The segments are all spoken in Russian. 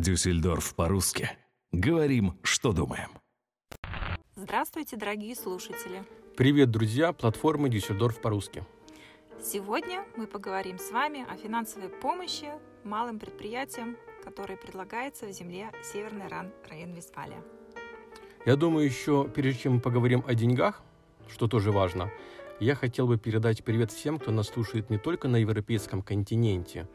Дюссельдорф по-русски. Говорим, что думаем. Здравствуйте, дорогие слушатели! Привет, друзья! Платформы Дюссельдорф по-русски. Сегодня мы поговорим с вами о финансовой помощи малым предприятиям, которые предлагаются в земле Северный Ран, район Вестфалия. Я думаю, еще перед чем мы поговорим о деньгах, что тоже важно, я хотел бы передать привет всем, кто нас слушает не только на европейском континенте,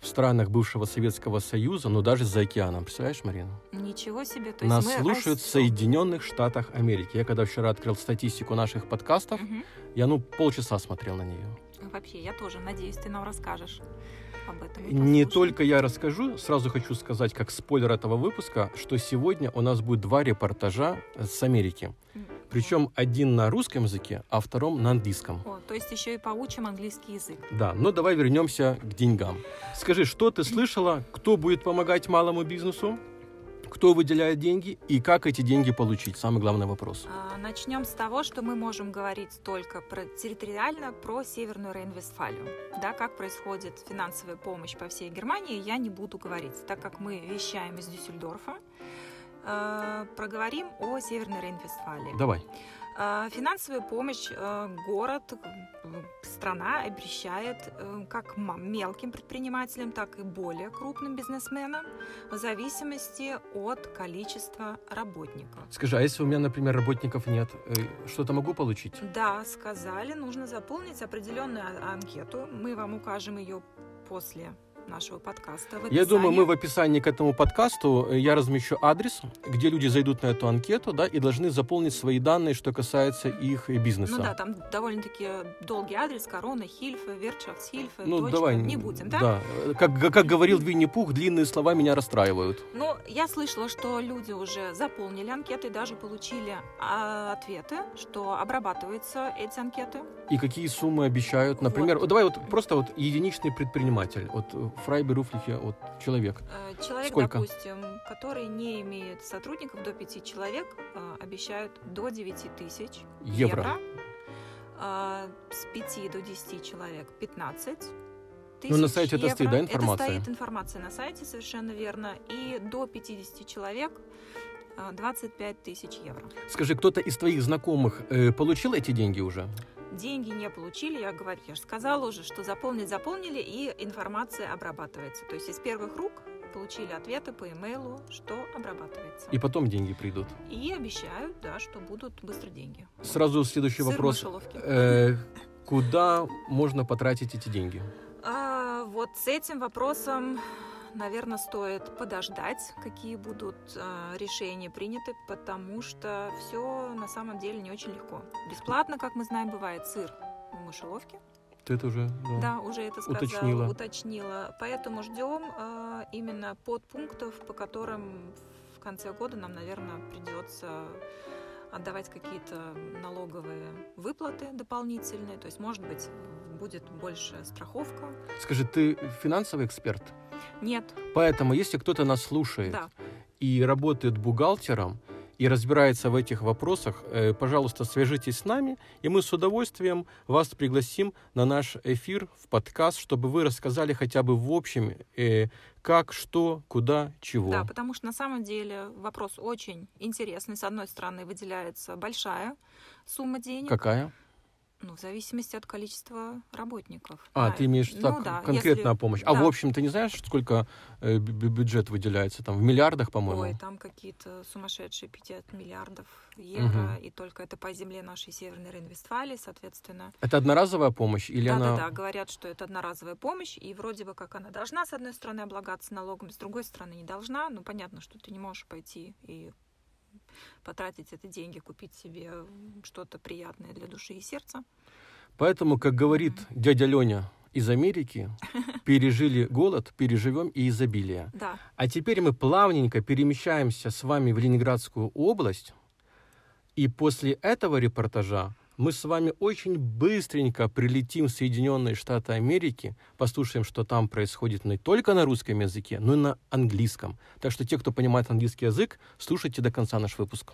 в странах бывшего Советского Союза, но даже за океаном. Представляешь, Марина? Ничего себе! То Нас есть мы слушают в. Соединенных Штатах Америки. Я когда вчера открыл статистику наших подкастов, Мгм. я ну полчаса смотрел на нее. Вообще, я тоже надеюсь, ты нам расскажешь об этом. Не только я расскажу, сразу хочу сказать, как спойлер этого выпуска, что сегодня у нас будет два репортажа с Америки. М. Причем один на русском языке, а втором на английском. О, то есть еще и поучим английский язык. Да, но давай вернемся к деньгам. Скажи, что ты слышала, кто будет помогать малому бизнесу, кто выделяет деньги и как эти деньги получить? Самый главный вопрос. А, Начнем с того, что мы можем говорить только про территориально про Северную Рейн-Вестфалию. Да, как происходит финансовая помощь по всей Германии, я не буду говорить, так как мы вещаем из Дюссельдорфа. Э, Проговорим о Северной Рейн-Вестфалии. Давай. Э, Финансовую помощь э, город, страна обещает э, как мелким предпринимателям, так и более крупным бизнесменам в зависимости от количества работников. Скажи, а если у меня, например, работников нет, э, что-то могу получить? Да, сказали, нужно заполнить определенную а- анкету. Мы вам укажем ее после нашего подкаста. Я думаю, мы в описании к этому подкасту э, я размещу адрес, где люди зайдут на эту анкету, да, и должны заполнить свои данные, что касается их э, бизнеса. Ну да, там довольно-таки долгий адрес, корона, Хильфе, Верчафтсхильфе, Ну, точка. давай. Не будем, да? Да. Э, Как, как говорил Винни-Пух, длинные слова меня расстраивают. Ну, я слышала, что люди уже заполнили анкеты, даже получили а, ответы, что обрабатываются эти анкеты. И какие суммы обещают? Например, вот давай вот просто вот единичный предприниматель, вот Фрайберуфлихе, вот человек. Э, Человек, Сколько? допустим, который не имеет сотрудников до 5 человек, э, обещают до 9 тысяч Евро. евро. Э, С 5 до 10 человек 15 тысяч Ну, на сайте это евро. стоит, да, информация? Это стоит информация на сайте, совершенно верно. И до 50 человек э, 25 тысяч евро. Скажи, кто-то из твоих знакомых э, получил эти деньги уже? Деньги не получили, я говорю, я же сказала уже, что заполнить заполнили, и информация обрабатывается. То есть из первых рук получили ответы по имейлу, что обрабатывается. И потом деньги придут. И обещают, да, что будут быстро деньги. Сразу следующий Сыр вопрос. Э, куда можно потратить эти деньги? А, вот с этим вопросом, наверное, стоит подождать, какие будут а, решения приняты, потому что все на самом деле не очень легко. Бесплатно, как мы знаем, бывает сыр в мышеловке. Ты это уже... Да, уже это сказала, Уточнила. уточнила. Поэтому ждем э, именно подпунктов, по которым в конце года нам, наверное, придется отдавать какие-то налоговые выплаты дополнительные. То есть, может быть, будет больше страховка. Скажи, ты финансовый эксперт? Нет, Поэтому, если кто-то нас слушает да. и работает бухгалтером, и разбирается в этих вопросах, э, пожалуйста, свяжитесь с нами, и мы с удовольствием вас пригласим на наш эфир в подкаст, чтобы вы рассказали хотя бы в общем, э, как, что, куда, чего. Да, потому что на самом деле вопрос очень интересный. С одной стороны, выделяется большая сумма денег, Какая? Ну, в зависимости от количества работников. А, Да, ты имеешь ну так да, конкретная если- помощь. А да. в общем, ты не знаешь, сколько э, бю- бю- бюджет выделяется? Там в миллиардах, по-моему. Ой, там какие-то сумасшедшие 50 миллиардов евро, и только это по земле нашей Северной Рейн-Вестфалии, соответственно. Это одноразовая помощь или Да, она... да, да, говорят, что это одноразовая помощь, и вроде бы как она должна, с одной стороны, облагаться налогом, с другой стороны, не должна. Ну, понятно, что ты не можешь пойти и потратить эти деньги, купить себе что-то приятное для души и сердца. Поэтому, как говорит дядя Леня из Америки, пережили голод, переживем и изобилие. Да, А теперь мы плавненько перемещаемся с вами в Ленинградскую область, и после этого репортажа мы с вами очень быстренько прилетим в Соединенные Штаты Америки, послушаем, что там происходит не только на русском языке, но и на английском. Так что те, кто понимает английский язык, слушайте до конца наш выпуск.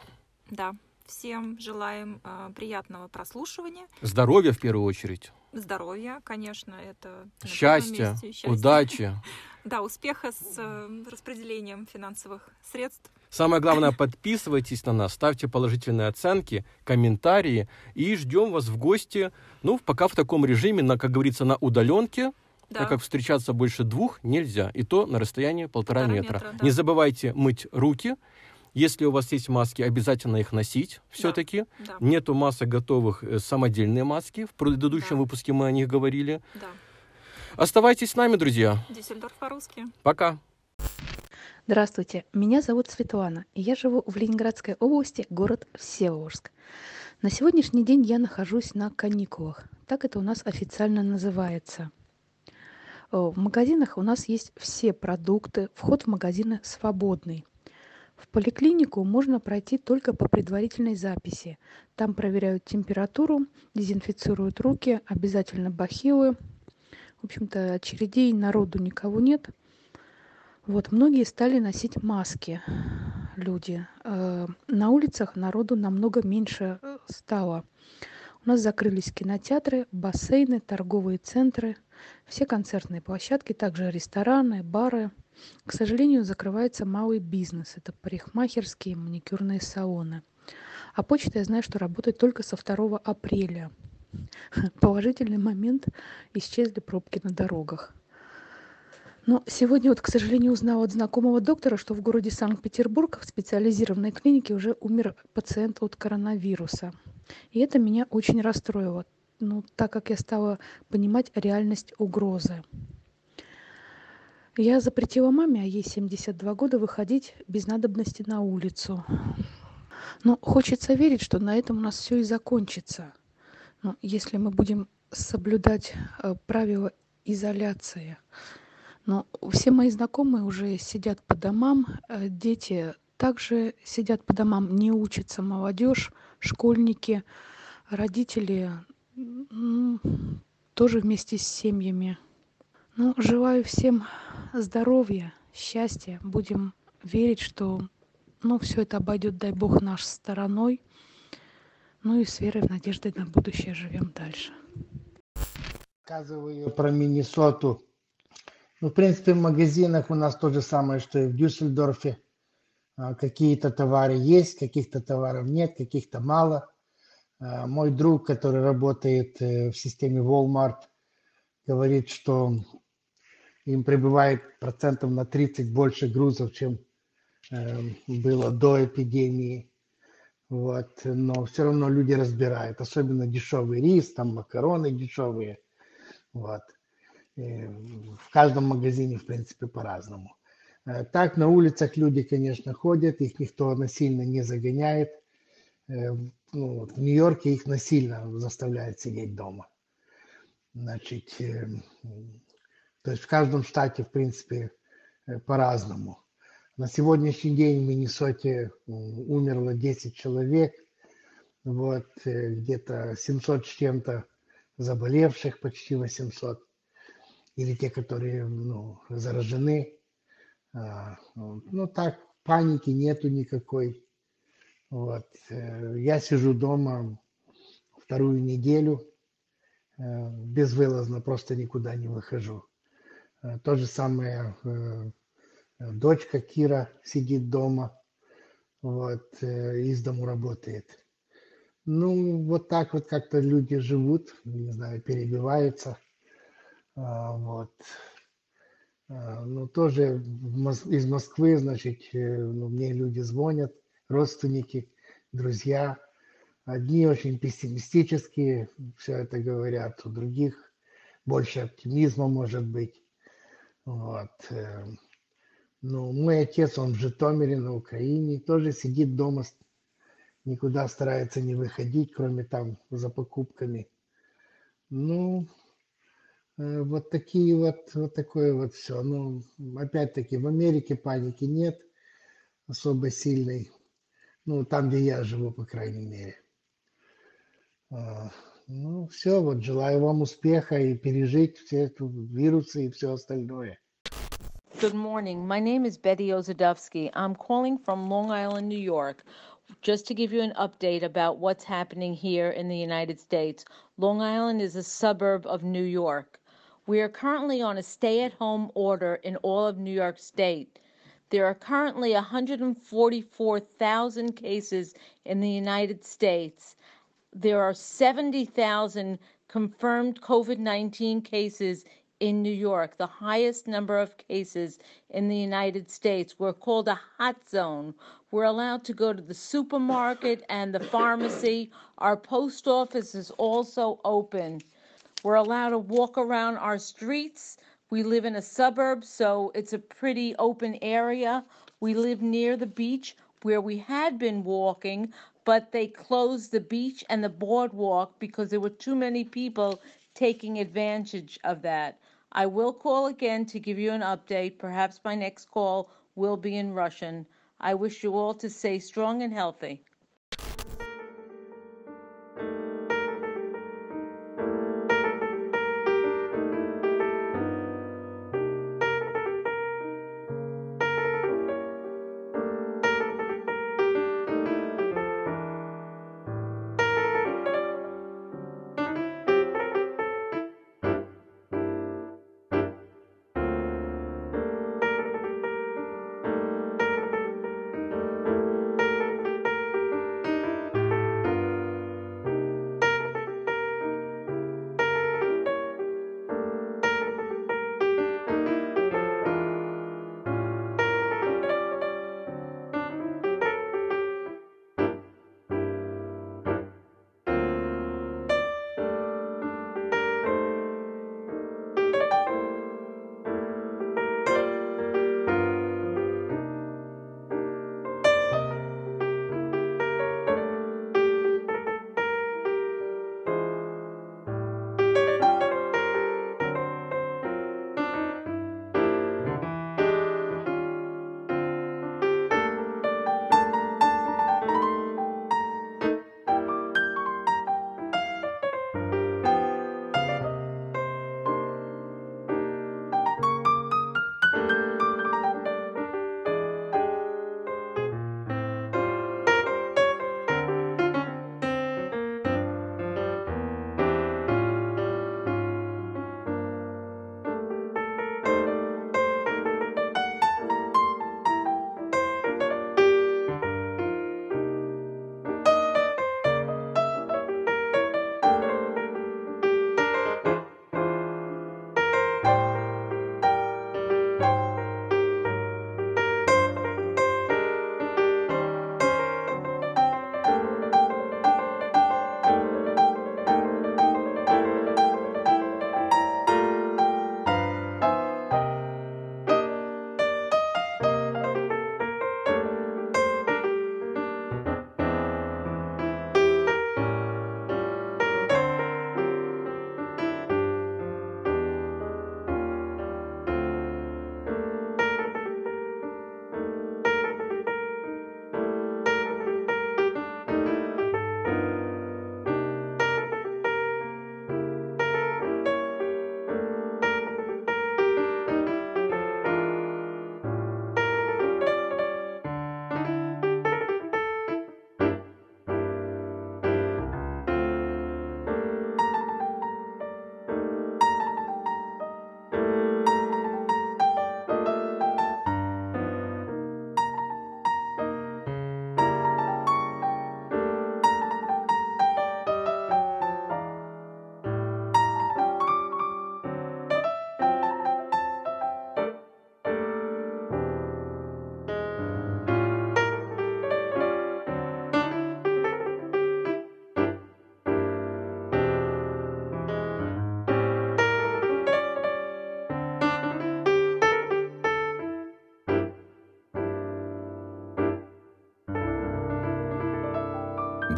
да. Всем желаем э, приятного прослушивания. Здоровья в первую очередь. здоровья, конечно, это счастья, счастья, удачи. Да, успеха с э, распределением финансовых средств. Самое главное, подписывайтесь на нас, ставьте положительные оценки, комментарии и ждем вас в гости. Ну, пока в таком режиме, на, как говорится, на удаленке, да. так как встречаться больше двух нельзя, и то на расстоянии полтора, полтора метра. метра да. Не забывайте мыть руки. Если у вас есть маски, обязательно их носить все-таки. Да. Да. Нету масок готовых, э, самодельные маски. В предыдущем да. выпуске мы о них говорили. Да. Оставайтесь с нами, друзья. Дюссельдорф по-русски. Пока. Здравствуйте, меня зовут Светлана, и я живу в Ленинградской области, город Всеволожск. На сегодняшний день я нахожусь на каникулах, так это у нас официально называется – Э, в магазинах у нас есть все продукты, вход в магазины свободный. В поликлинику можно пройти только по предварительной записи. Там проверяют температуру, дезинфицируют руки, обязательно бахилы. В общем-то, очередей народу никого нет. Вот, многие стали носить маски, люди. Э, на улицах народу намного меньше э, стало. У нас закрылись кинотеатры, бассейны, торговые центры – все концертные площадки, также рестораны, бары. К сожалению, закрывается малый бизнес. Это парикмахерские, маникюрные салоны. А почта, я знаю, что работает только со 2 апреля. Положительный момент – исчезли пробки на дорогах. Но сегодня вот, к сожалению, узнала от знакомого доктора, что в городе Санкт-Петербург в специализированной клинике уже умер пациент от коронавируса. И это меня очень расстроило ну, так как я стала понимать реальность угрозы. Я запретила маме, а ей 72 года, выходить без надобности на улицу. Но хочется верить, что на этом у нас все и закончится. Но если мы будем соблюдать э, правила изоляции. Но все мои знакомые уже сидят по домам, э, дети также сидят по домам, не учатся молодежь, школьники, родители тоже вместе с семьями. Ну, желаю всем здоровья, счастья. Будем верить, что ну, все это обойдет, дай бог, наш стороной. Ну и с верой, в надеждой на будущее живем дальше. Рассказываю про Миннесоту. Ну, в принципе, в магазинах у нас то же самое, что и в Дюссельдорфе. А, какие-то товары есть, каких-то товаров нет, каких-то мало. А, мой друг, который работает э, в системе Walmart, говорит, что им прибывает процентов на 30 больше грузов, чем эм, было до эпидемии. Вот. Но все равно люди разбирают, особенно дешевый рис, там макароны дешевые. Вот. И в каждом магазине, в принципе, по-разному. Э, так, на улицах люди, конечно, ходят, их никто насильно не загоняет. Э, ну, в Нью-Йорке их насильно заставляют сидеть дома. Значит, э, то есть в каждом штате, в принципе, э, по-разному. На сегодняшний день в Миннесоте умерло 10 человек, вот, где-то 700 с чем-то заболевших, почти 800, или те, которые ну, заражены. А, ну так, паники нету никакой. Вот. Э, я сижу дома вторую неделю, э, безвылазно, просто никуда не выхожу. Э, то же самое дочка Кира сидит дома, вот, из дому работает. Ну, вот так вот как-то люди живут, не знаю, перебиваются. Вот. Ну, тоже из Москвы, значит, ну, мне люди звонят, родственники, друзья. Одни очень пессимистические, все это говорят, у других больше оптимизма может быть. Вот. Э, ну, мой отец, он в Житомире, на Украине, тоже сидит дома, никуда старается не выходить, кроме там за покупками. Ну, э, вот такие вот, вот такое вот все. Ну, опять-таки, в Америке паники нет особо сильной. Ну, там, где я живу, по крайней мере. Ну, все, вот желаю вам успеха и пережить все эти вирусы и все остальное. Good morning. My name is Betty Ozadovsky. I'm calling from Long Island, New York, just to give you an update about what's happening here in the United States, Long Island is a suburb of New York. We are currently on a stay at home order in all of New York State. There are currently 144,000 cases in the United States. there are 70,000 confirmed COVID 19 cases in New York, the highest number of cases in the United States. We're called a hot zone. We're allowed to go to the supermarket and the pharmacy. Our post office is also open. We're allowed to walk around our streets. We live in a suburb, so it's a pretty open area. We live near the beach where we had been walking, but they closed the beach and the boardwalk because there were too many people taking advantage of that. I will call again to give you an update. Perhaps my next call will be in Russian. I wish you all to stay strong and healthy.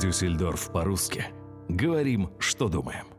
Дюссельдорф по-русски. Говорим, что думаем.